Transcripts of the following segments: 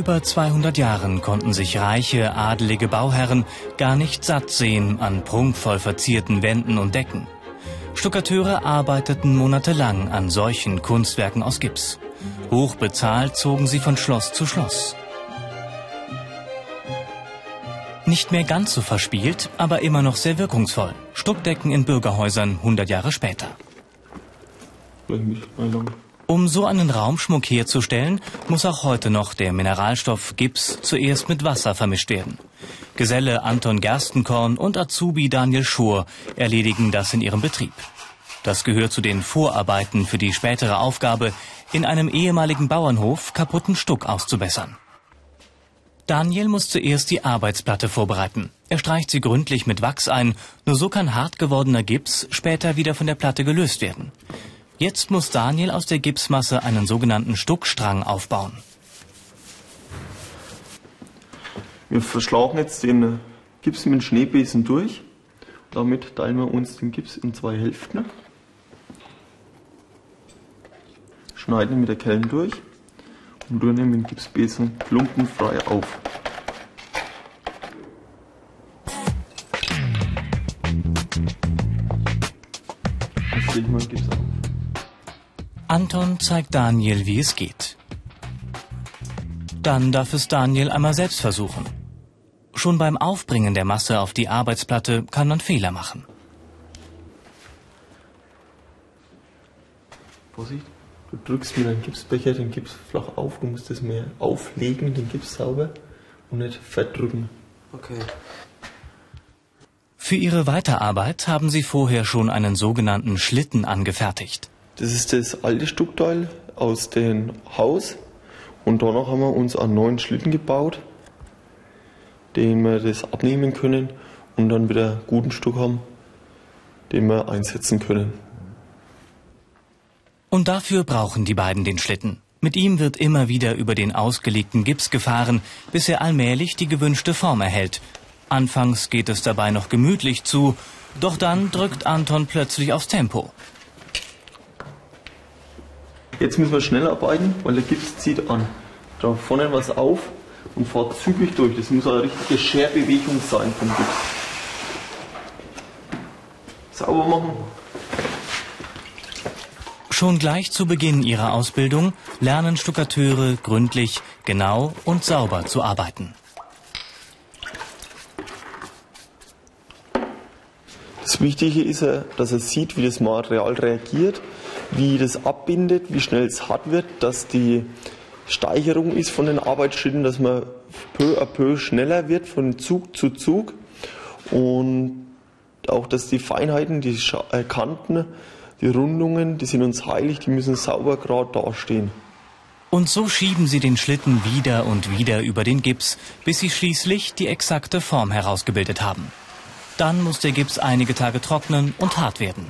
Über 200 Jahren konnten sich reiche, adelige Bauherren gar nicht satt sehen an prunkvoll verzierten Wänden und Decken. Stuckateure arbeiteten monatelang an solchen Kunstwerken aus Gips. Hoch bezahlt zogen sie von Schloss zu Schloss. Nicht mehr ganz so verspielt, aber immer noch sehr wirkungsvoll. Stuckdecken in Bürgerhäusern 100 Jahre später. Um so einen Raumschmuck herzustellen, muss auch heute noch der Mineralstoff Gips zuerst mit Wasser vermischt werden. Geselle Anton Gerstenkorn und Azubi Daniel Schur erledigen das in ihrem Betrieb. Das gehört zu den Vorarbeiten für die spätere Aufgabe, in einem ehemaligen Bauernhof kaputten Stuck auszubessern. Daniel muss zuerst die Arbeitsplatte vorbereiten. Er streicht sie gründlich mit Wachs ein, nur so kann hart gewordener Gips später wieder von der Platte gelöst werden. Jetzt muss Daniel aus der Gipsmasse einen sogenannten Stuckstrang aufbauen. Wir verschlagen jetzt den Gips mit dem Schneebesen durch. Damit teilen wir uns den Gips in zwei Hälften. Schneiden mit der Kellen durch und rühren dem Gipsbesen klumpenfrei auf. Anton zeigt Daniel, wie es geht. Dann darf es Daniel einmal selbst versuchen. Schon beim Aufbringen der Masse auf die Arbeitsplatte kann man Fehler machen. Vorsicht, du drückst mit einem Gipsbecher den Gips flach auf, du musst es mehr auflegen, den Gips sauber und nicht verdrücken. Okay. Für ihre Weiterarbeit haben sie vorher schon einen sogenannten Schlitten angefertigt. Das ist das alte Stuckteil aus dem Haus. Und danach haben wir uns einen neuen Schlitten gebaut, den wir das abnehmen können und dann wieder guten Stuck haben, den wir einsetzen können. Und dafür brauchen die beiden den Schlitten. Mit ihm wird immer wieder über den ausgelegten Gips gefahren, bis er allmählich die gewünschte Form erhält. Anfangs geht es dabei noch gemütlich zu, doch dann drückt Anton plötzlich aufs Tempo. Jetzt müssen wir schnell arbeiten, weil der Gips zieht an. Da vorne was auf und fährt zügig durch. Das muss eine richtige Scherbewegung sein vom Gips. Sauber machen. Schon gleich zu Beginn ihrer Ausbildung lernen Stuckateure gründlich, genau und sauber zu arbeiten. Das Wichtige ist ja, dass er sieht, wie das Material reagiert, wie das abbindet, wie schnell es hart wird, dass die Steigerung ist von den Arbeitsschritten, dass man peu à peu schneller wird von Zug zu Zug und auch, dass die Feinheiten, die äh, Kanten, die Rundungen, die sind uns heilig, die müssen sauber gerade dastehen. Und so schieben sie den Schlitten wieder und wieder über den Gips, bis sie schließlich die exakte Form herausgebildet haben. Dann muss der Gips einige Tage trocknen und hart werden.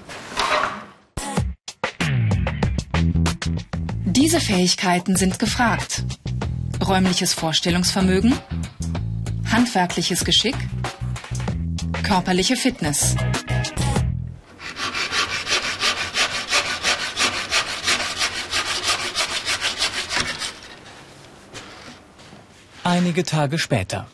Diese Fähigkeiten sind gefragt. Räumliches Vorstellungsvermögen, handwerkliches Geschick, körperliche Fitness. Einige Tage später.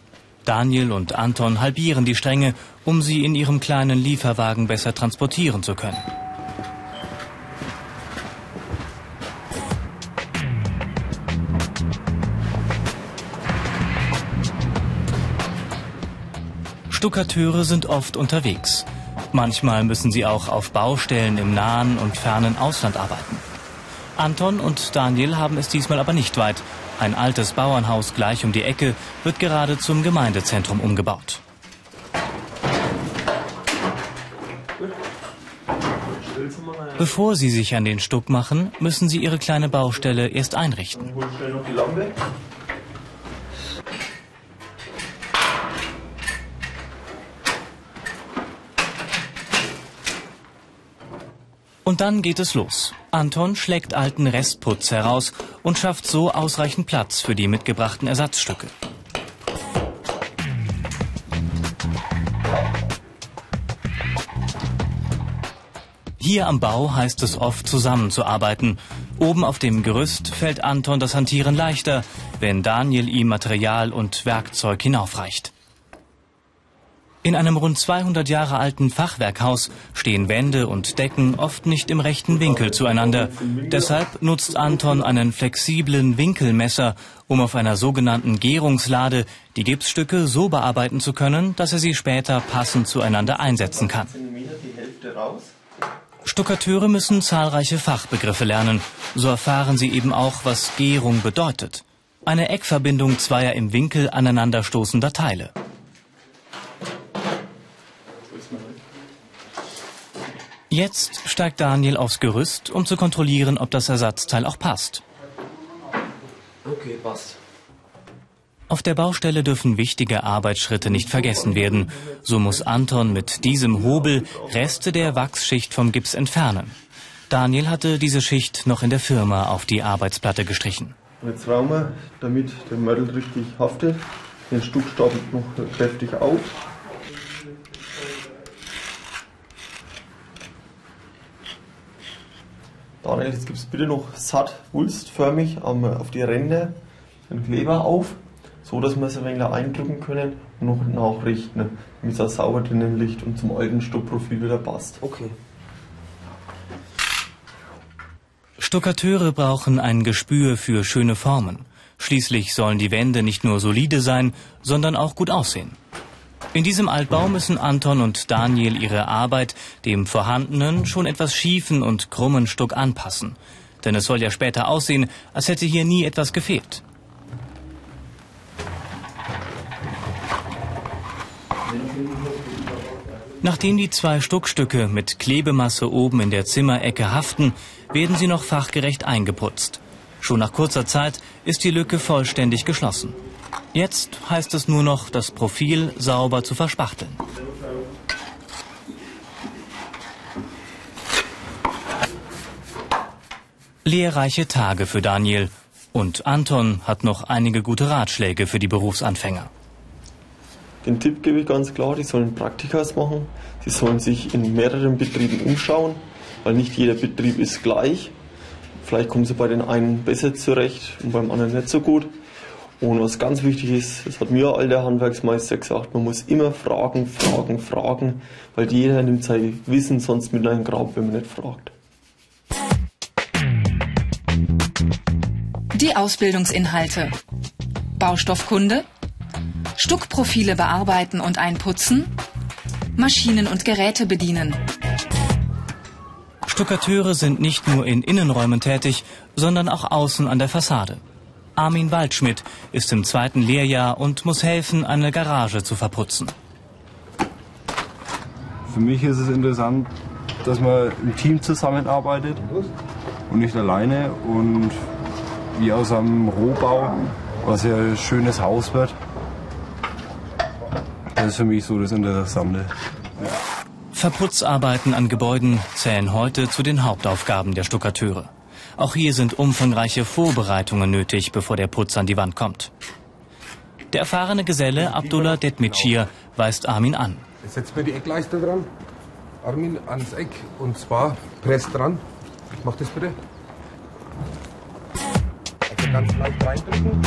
Daniel und Anton halbieren die Stränge, um sie in ihrem kleinen Lieferwagen besser transportieren zu können. Stuckateure sind oft unterwegs. Manchmal müssen sie auch auf Baustellen im nahen und fernen Ausland arbeiten. Anton und Daniel haben es diesmal aber nicht weit. Ein altes Bauernhaus gleich um die Ecke wird gerade zum Gemeindezentrum umgebaut. Bevor sie sich an den Stuck machen, müssen sie ihre kleine Baustelle erst einrichten. Hol schnell noch die Lampe. Und dann geht es los. Anton schlägt alten Restputz heraus und schafft so ausreichend Platz für die mitgebrachten Ersatzstücke. Hier am Bau heißt es oft zusammenzuarbeiten. Oben auf dem Gerüst fällt Anton das Hantieren leichter, wenn Daniel ihm Material und Werkzeug hinaufreicht. In einem rund 200 Jahre alten Fachwerkhaus stehen Wände und Decken oft nicht im rechten Winkel zueinander. Deshalb nutzt Anton einen flexiblen Winkelmesser, um auf einer sogenannten Gärungslade die Gipsstücke so bearbeiten zu können, dass er sie später passend zueinander einsetzen kann. Stuckateure müssen zahlreiche Fachbegriffe lernen. So erfahren sie eben auch, was Gärung bedeutet. Eine Eckverbindung zweier im Winkel aneinanderstoßender Teile. Jetzt steigt Daniel aufs Gerüst, um zu kontrollieren, ob das Ersatzteil auch passt. Okay, passt. Auf der Baustelle dürfen wichtige Arbeitsschritte nicht vergessen werden. So muss Anton mit diesem Hobel Reste der Wachsschicht vom Gips entfernen. Daniel hatte diese Schicht noch in der Firma auf die Arbeitsplatte gestrichen. Jetzt rauchen wir, damit der Mörtel richtig haftet, den Stuck stapelt noch kräftig auf. Daniel, jetzt gibt es bitte noch satt wulstförmig auf die Ränder den Kleber auf, so dass wir es ein wenig eindrücken können und noch nachrichten, damit es auch sauber drinnen liegt und zum alten Stuckprofil wieder passt. Okay. Stuckateure brauchen ein Gespür für schöne Formen. Schließlich sollen die Wände nicht nur solide sein, sondern auch gut aussehen. In diesem Altbau müssen Anton und Daniel ihre Arbeit dem vorhandenen, schon etwas schiefen und krummen Stuck anpassen. Denn es soll ja später aussehen, als hätte hier nie etwas gefehlt. Nachdem die zwei Stuckstücke mit Klebemasse oben in der Zimmerecke haften, werden sie noch fachgerecht eingeputzt. Schon nach kurzer Zeit ist die Lücke vollständig geschlossen. Jetzt heißt es nur noch, das Profil sauber zu verspachteln. Lehrreiche Tage für Daniel. Und Anton hat noch einige gute Ratschläge für die Berufsanfänger. Den Tipp gebe ich ganz klar, die sollen Praktikas machen. Sie sollen sich in mehreren Betrieben umschauen, weil nicht jeder Betrieb ist gleich. Vielleicht kommen sie bei den einen besser zurecht und beim anderen nicht so gut. Und was ganz wichtig ist, das hat mir all der Handwerksmeister gesagt, man muss immer fragen, fragen, fragen, weil jeder nimmt sein Wissen sonst mit einem Grab, wenn man nicht fragt. Die Ausbildungsinhalte. Baustoffkunde, Stuckprofile bearbeiten und einputzen, Maschinen und Geräte bedienen. Stuckateure sind nicht nur in Innenräumen tätig, sondern auch außen an der Fassade. Armin Waldschmidt ist im zweiten Lehrjahr und muss helfen, eine Garage zu verputzen. Für mich ist es interessant, dass man im Team zusammenarbeitet und nicht alleine und wie aus einem Rohbau was ja ein schönes Haus wird. Das ist für mich so das Interessante. Verputzarbeiten an Gebäuden zählen heute zu den Hauptaufgaben der Stuckateure. Auch hier sind umfangreiche Vorbereitungen nötig, bevor der Putz an die Wand kommt. Der erfahrene Geselle Abdullah Detmitschir weist Armin an. Jetzt setzt mir die Eckleiste dran. Armin ans Eck und zwar presst dran. Mach das bitte. Also ganz leicht reindrücken.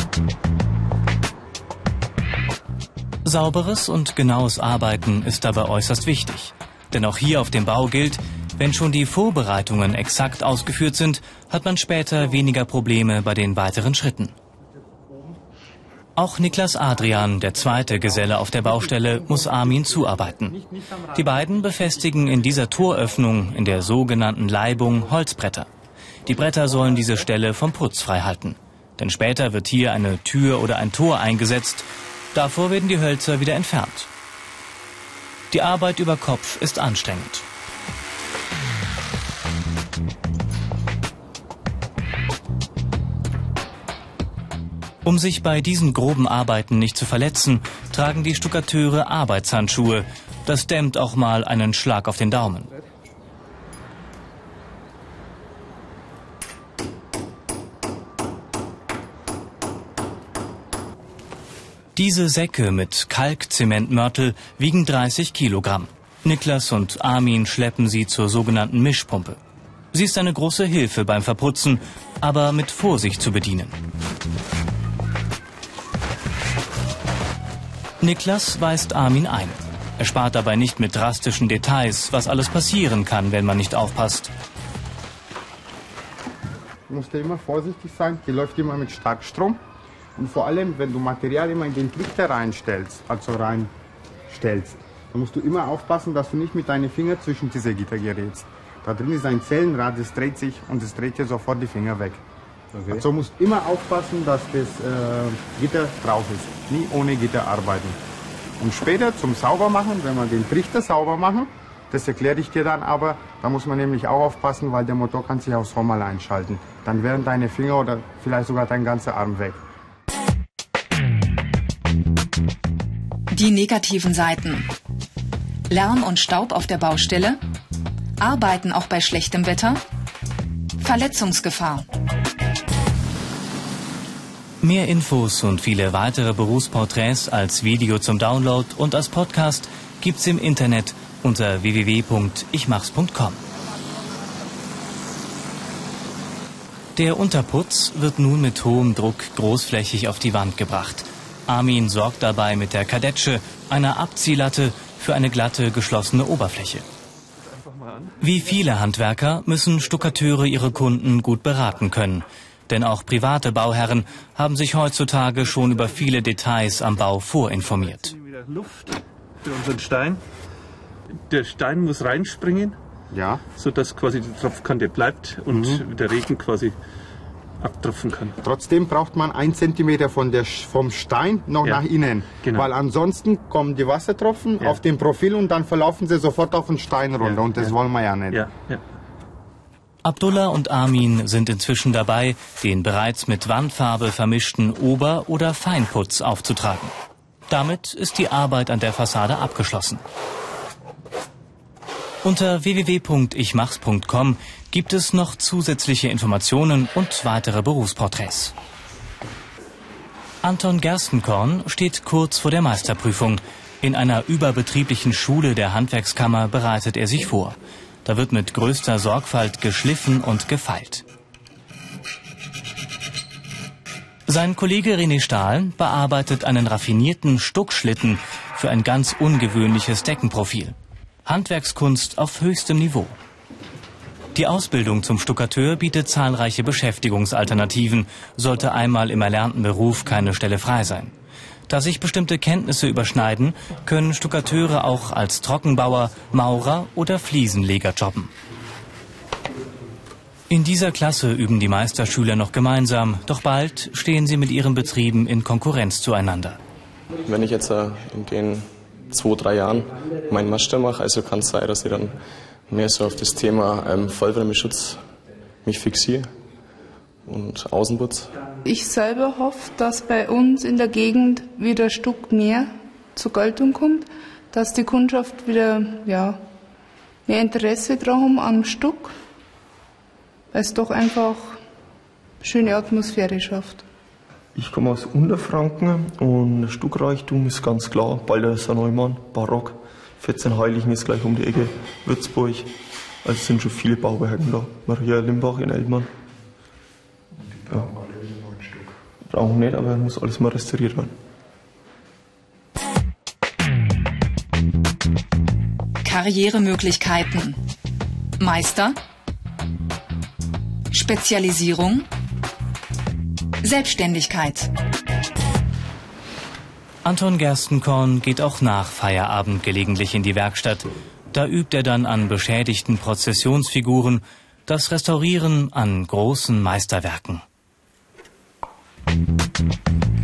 Sauberes und genaues Arbeiten ist dabei äußerst wichtig. Denn auch hier auf dem Bau gilt, wenn schon die Vorbereitungen exakt ausgeführt sind, hat man später weniger Probleme bei den weiteren Schritten. Auch Niklas Adrian, der zweite Geselle auf der Baustelle, muss Armin zuarbeiten. Die beiden befestigen in dieser Toröffnung, in der sogenannten Leibung, Holzbretter. Die Bretter sollen diese Stelle vom Putz frei halten. Denn später wird hier eine Tür oder ein Tor eingesetzt. Davor werden die Hölzer wieder entfernt. Die Arbeit über Kopf ist anstrengend. Um sich bei diesen groben Arbeiten nicht zu verletzen, tragen die Stuckateure Arbeitshandschuhe. Das dämmt auch mal einen Schlag auf den Daumen. Diese Säcke mit Kalkzementmörtel wiegen 30 Kilogramm. Niklas und Armin schleppen sie zur sogenannten Mischpumpe. Sie ist eine große Hilfe beim Verputzen, aber mit Vorsicht zu bedienen. Niklas weist Armin ein. Er spart dabei nicht mit drastischen Details, was alles passieren kann, wenn man nicht aufpasst. Du musst ja immer vorsichtig sein, die läuft immer mit Starkstrom. Und vor allem, wenn du Material immer in den Trichter reinstellst, also reinstellst, dann musst du immer aufpassen, dass du nicht mit deinen Fingern zwischen diese Gitter gerätst. Da drin ist ein Zellenrad, das dreht sich und es dreht dir sofort die Finger weg. Okay. Also musst immer aufpassen, dass das äh, Gitter drauf ist. Nie ohne Gitter arbeiten. Und später zum Saubermachen, wenn wir den Trichter sauber machen, das erkläre ich dir dann aber, da muss man nämlich auch aufpassen, weil der Motor kann sich auch so mal einschalten. Dann wären deine Finger oder vielleicht sogar dein ganzer Arm weg. Die negativen Seiten. Lärm und Staub auf der Baustelle, Arbeiten auch bei schlechtem Wetter, Verletzungsgefahr. Mehr Infos und viele weitere Berufsporträts als Video zum Download und als Podcast gibt's im Internet unter www.ichmachs.com. Der Unterputz wird nun mit hohem Druck großflächig auf die Wand gebracht. Armin sorgt dabei mit der Kadetsche, einer Abziehlatte, für eine glatte, geschlossene Oberfläche. Wie viele Handwerker müssen Stuckateure ihre Kunden gut beraten können. Denn auch private Bauherren haben sich heutzutage schon über viele Details am Bau vorinformiert. Luft für unseren Stein. Der Stein muss reinspringen, ja. sodass quasi die Tropfkante bleibt und mhm. der Regen quasi abtropfen kann. Trotzdem braucht man ein Zentimeter von der, vom Stein noch ja. nach innen, genau. weil ansonsten kommen die Wassertropfen ja. auf den Profil und dann verlaufen sie sofort auf den Stein runter ja. und das wollen wir ja nicht. Abdullah und Armin sind inzwischen dabei, den bereits mit Wandfarbe vermischten Ober- oder Feinputz aufzutragen. Damit ist die Arbeit an der Fassade abgeschlossen. Unter www.ichmachs.com gibt es noch zusätzliche Informationen und weitere Berufsporträts. Anton Gerstenkorn steht kurz vor der Meisterprüfung. In einer überbetrieblichen Schule der Handwerkskammer bereitet er sich vor. Da wird mit größter Sorgfalt geschliffen und gefeilt. Sein Kollege René Stahl bearbeitet einen raffinierten Stuckschlitten für ein ganz ungewöhnliches Deckenprofil. Handwerkskunst auf höchstem Niveau. Die Ausbildung zum Stuckateur bietet zahlreiche Beschäftigungsalternativen, sollte einmal im erlernten Beruf keine Stelle frei sein. Da sich bestimmte Kenntnisse überschneiden, können Stuckateure auch als Trockenbauer, Maurer oder Fliesenleger jobben. In dieser Klasse üben die Meisterschüler noch gemeinsam, doch bald stehen sie mit ihren Betrieben in Konkurrenz zueinander. Wenn ich jetzt äh, in den zwei, drei Jahren meinen Master mache, also kann es sein, dass ich dann mehr so auf das Thema ähm, Vollwärmeschutz mich fixiere und Außenputz. Ich selber hoffe, dass bei uns in der Gegend wieder Stuck mehr zur Geltung kommt, dass die Kundschaft wieder ja, mehr Interesse daran am Stuck, weil es doch einfach schöne Atmosphäre schafft. Ich komme aus Unterfranken und Stuckreichtum ist ganz klar. Balder Neumann, Barock, 14 Heiligen ist gleich um die Ecke, Würzburg. Also sind schon viele Bauwerke da. Maria Limbach in Elbmann. Ja. Brauchen nicht, aber muss alles mal restauriert werden. Karrieremöglichkeiten. Meister. Spezialisierung. Selbstständigkeit. Anton Gerstenkorn geht auch nach Feierabend gelegentlich in die Werkstatt. Da übt er dann an beschädigten Prozessionsfiguren das Restaurieren an großen Meisterwerken. Thank you.